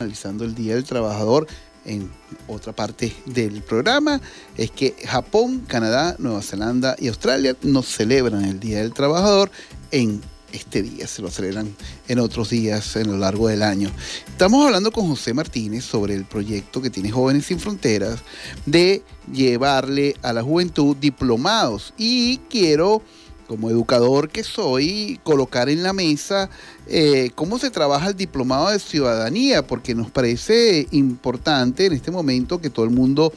analizando el Día del Trabajador en otra parte del programa es que Japón, Canadá, Nueva Zelanda y Australia no celebran el Día del Trabajador en este día, se lo celebran en otros días en lo largo del año. Estamos hablando con José Martínez sobre el proyecto que tiene Jóvenes Sin Fronteras de llevarle a la juventud diplomados y quiero como educador que soy, colocar en la mesa eh, cómo se trabaja el diplomado de ciudadanía, porque nos parece importante en este momento que todo el mundo,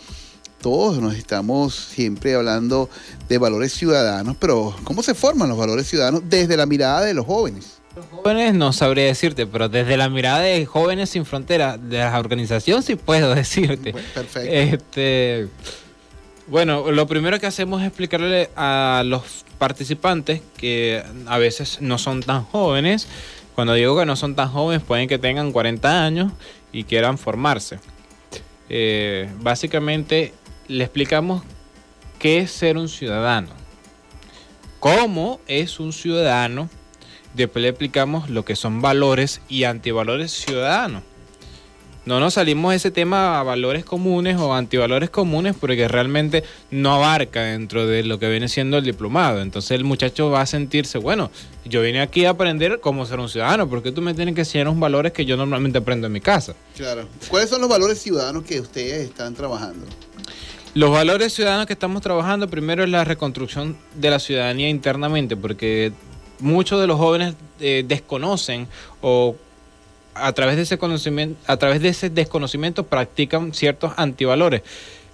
todos nos estamos siempre hablando de valores ciudadanos, pero ¿cómo se forman los valores ciudadanos desde la mirada de los jóvenes? Los jóvenes no sabría decirte, pero desde la mirada de Jóvenes Sin Fronteras, de la organización sí puedo decirte. Perfecto. Este, bueno, lo primero que hacemos es explicarle a los participantes que a veces no son tan jóvenes. Cuando digo que no son tan jóvenes, pueden que tengan 40 años y quieran formarse. Eh, básicamente le explicamos qué es ser un ciudadano, cómo es un ciudadano, después le explicamos lo que son valores y antivalores ciudadanos no nos salimos de ese tema a valores comunes o antivalores comunes porque realmente no abarca dentro de lo que viene siendo el diplomado. Entonces el muchacho va a sentirse, bueno, yo vine aquí a aprender cómo ser un ciudadano, porque tú me tienes que enseñar unos valores que yo normalmente aprendo en mi casa. Claro. ¿Cuáles son los valores ciudadanos que ustedes están trabajando? Los valores ciudadanos que estamos trabajando, primero es la reconstrucción de la ciudadanía internamente, porque muchos de los jóvenes eh, desconocen o a través de ese conocimiento, a través de ese desconocimiento practican ciertos antivalores.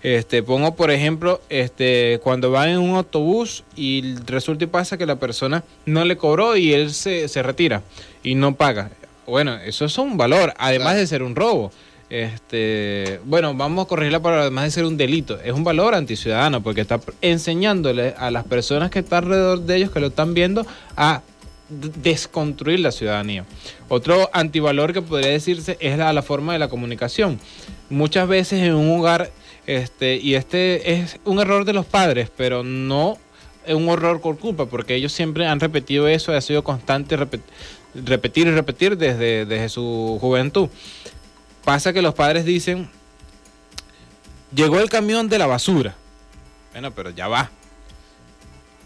Este, pongo por ejemplo, este, cuando va en un autobús y resulta y pasa que la persona no le cobró y él se, retira y no paga. Bueno, eso es un valor, además de ser un robo. Este, bueno, vamos a corregir la palabra, además de ser un delito, es un valor anticiudadano porque está enseñándole a las personas que están alrededor de ellos, que lo están viendo, a desconstruir la ciudadanía. Otro antivalor que podría decirse es la, forma de la comunicación. Muchas veces en un hogar, este, y este es un error de los padres, pero no es un error por culpa, porque ellos siempre han repetido eso, ha sido constante repetir y repetir desde, desde su juventud. Pasa que los padres dicen, llegó el camión de la basura. Bueno, pero ya va.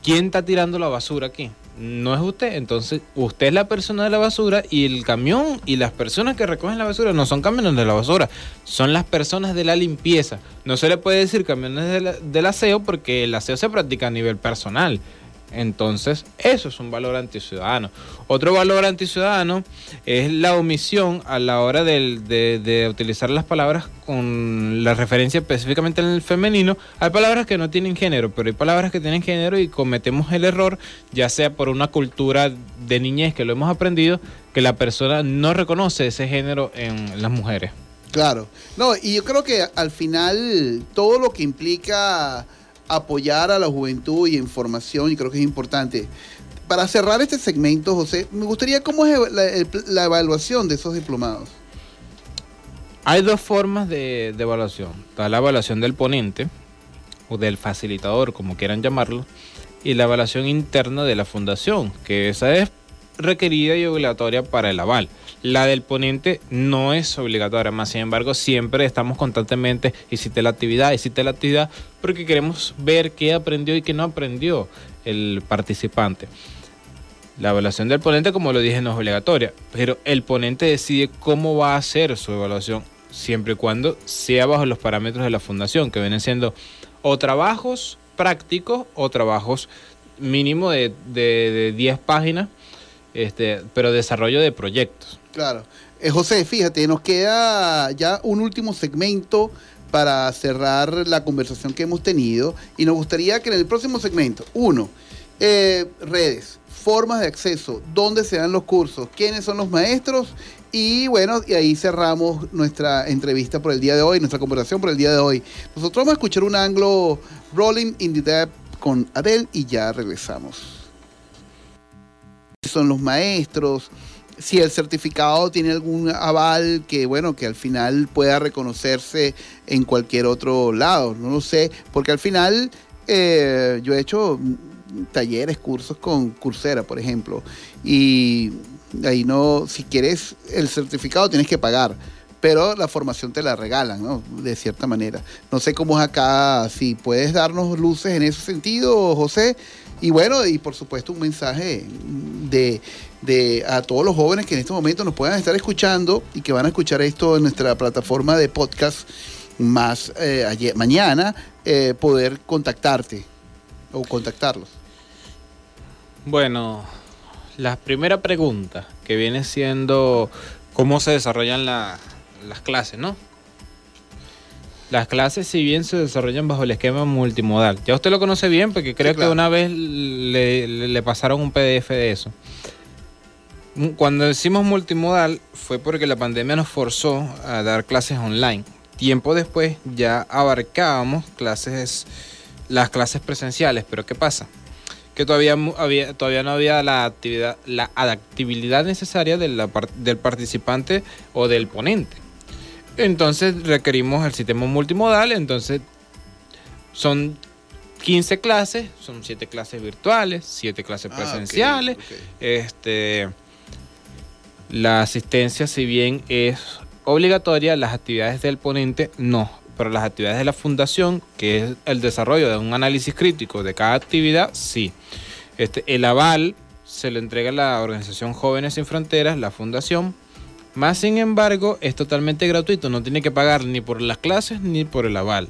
¿Quién está tirando la basura aquí? No es usted. Entonces, usted es la persona de la basura y el camión y las personas que recogen la basura no son camiones de la basura, son las personas de la limpieza. No se le puede decir camiones del aseo porque el aseo se practica a nivel personal. Entonces, eso es un valor anticiudadano. Otro valor anticiudadano es la omisión a la hora de, utilizar las palabras con la referencia específicamente en el femenino. Hay palabras que no tienen género, pero hay palabras que tienen género y cometemos el error, ya sea por una cultura de niñez que lo hemos aprendido, que la persona no reconoce ese género en las mujeres. Claro. No, y yo creo que al final todo lo que implica apoyar a la juventud y información, y creo que es importante. Para cerrar este segmento, José, me gustaría cómo es la, evaluación de esos diplomados. Hay dos formas de, evaluación. Está la evaluación del ponente o del facilitador, como quieran llamarlo, y la evaluación interna de la fundación, que esa es requerida y obligatoria para el aval. La del ponente no es obligatoria, más sin embargo siempre estamos constantemente, hiciste la actividad, hiciste la actividad, porque queremos ver qué aprendió y qué no aprendió el participante. La evaluación del ponente, como lo dije, no es obligatoria, pero el ponente decide cómo va a hacer su evaluación, siempre y cuando sea bajo los parámetros de la fundación, que vienen siendo o trabajos prácticos o trabajos mínimo de, de 10 páginas este, pero desarrollo de proyectos. Claro. Eh, José, fíjate, nos queda ya un último segmento para cerrar la conversación que hemos tenido y nos gustaría que en el próximo segmento, uno, eh, redes, formas de acceso, dónde se dan los cursos, quiénes son los maestros y bueno, y ahí cerramos nuestra entrevista por el día de hoy, nuestra conversación por el día de hoy. Nosotros vamos a escuchar un anglo Rolling in the Deep con Adele y ya regresamos son los maestros, si el certificado tiene algún aval que, bueno, que al final pueda reconocerse en cualquier otro lado, no lo sé, porque al final eh, yo he hecho talleres, cursos con Coursera, por ejemplo, y ahí no, si quieres el certificado tienes que pagar, pero la formación te la regalan, ¿no? De cierta manera. No sé cómo es acá, si puedes darnos luces en ese sentido, José. Y bueno, y por supuesto un mensaje de, de a todos los jóvenes que en este momento nos puedan estar escuchando y que van a escuchar esto en nuestra plataforma de podcast más eh, ayer, mañana, eh, poder contactarte o contactarlos. Bueno, la primera pregunta que viene siendo cómo se desarrollan las clases, ¿no? Las clases, si bien se desarrollan bajo el esquema multimodal, ya usted lo conoce bien porque creo que una vez le, pasaron un PDF de eso. Cuando decimos multimodal fue porque la pandemia nos forzó a dar clases online. Tiempo después ya abarcábamos clases, las clases presenciales, pero ¿qué pasa? que todavía, había, todavía no había la actividad, la adaptabilidad necesaria de la, del participante o del ponente. Entonces requerimos el sistema multimodal, entonces son 15 clases, son 7 clases virtuales, 7 clases ah, presenciales. Este, la asistencia, si bien es obligatoria, las actividades del ponente no pero las actividades de la fundación, que es el desarrollo de un análisis crítico de cada actividad, sí. Este, el aval se le entrega a la organización Jóvenes Sin Fronteras, la fundación, más sin embargo es totalmente gratuito, no tiene que pagar ni por las clases ni por el aval.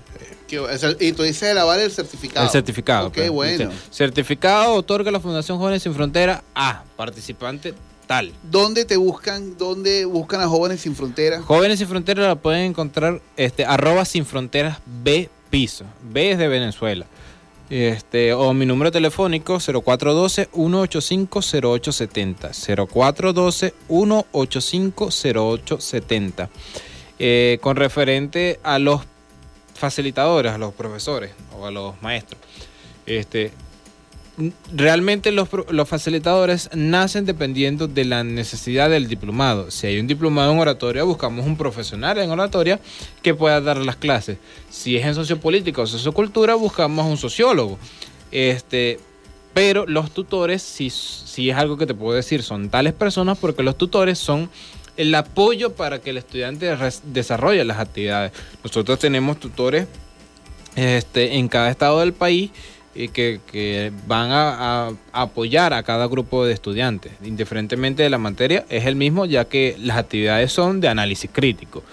Y tú dices el aval el certificado. El certificado. Qué pues. bueno. Certificado otorga la Fundación Jóvenes Sin Fronteras a participante tal. ¿Dónde te buscan? ¿Dónde buscan a Jóvenes Sin Fronteras? Jóvenes Sin Fronteras la pueden encontrar este, arroba sin fronteras B piso. B es de Venezuela. Este, o mi número telefónico 0412-185-0870. 0412-185-0870. Eh, con referente a los facilitadores, a los profesores o a los maestros. Este, realmente los, facilitadores nacen dependiendo de la necesidad del diplomado. Si hay un diplomado en oratoria, buscamos un profesional en oratoria que pueda dar las clases. Si es en sociopolítica o sociocultura, buscamos un sociólogo. Este, pero los tutores, si, si es algo que te puedo decir, son tales personas porque los tutores son el apoyo para que el estudiante desarrolle las actividades. Nosotros tenemos tutores este, en cada estado del país y que, van a, apoyar a cada grupo de estudiantes, indiferentemente de la materia, es el mismo ya que las actividades son de análisis crítico.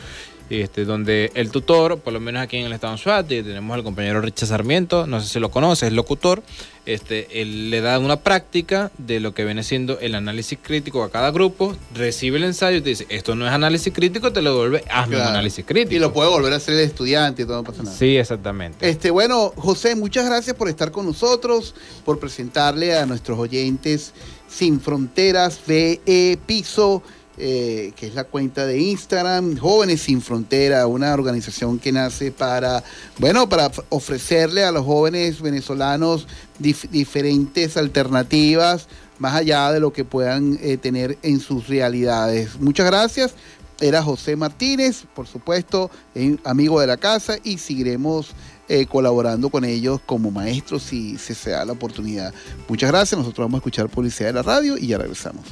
Este, donde el tutor, por lo menos aquí en el estado de Suárez, tenemos al compañero Richard Sarmiento, no sé si lo conoce, es locutor, este, él le da una práctica de lo que viene siendo el análisis crítico a cada grupo, recibe el ensayo y te dice, esto no es análisis crítico, te lo devuelve, hazme un análisis crítico. Y lo puede volver a hacer el estudiante y todo, no pasa nada. Sí, exactamente. Este, bueno, José, muchas gracias por estar con nosotros, por presentarle a nuestros oyentes Sin Fronteras, VE Piso, eh, que es la cuenta de Instagram, Jóvenes Sin Frontera, una organización que nace para, bueno, para ofrecerle a los jóvenes venezolanos diferentes alternativas, más allá de lo que puedan eh, tener en sus realidades. Muchas gracias. Era José Martínez, por supuesto, amigo de la casa, y seguiremos eh, colaborando con ellos como maestros si se da la oportunidad. Muchas gracias. Nosotros vamos a escuchar Publicidad de la Radio y ya regresamos.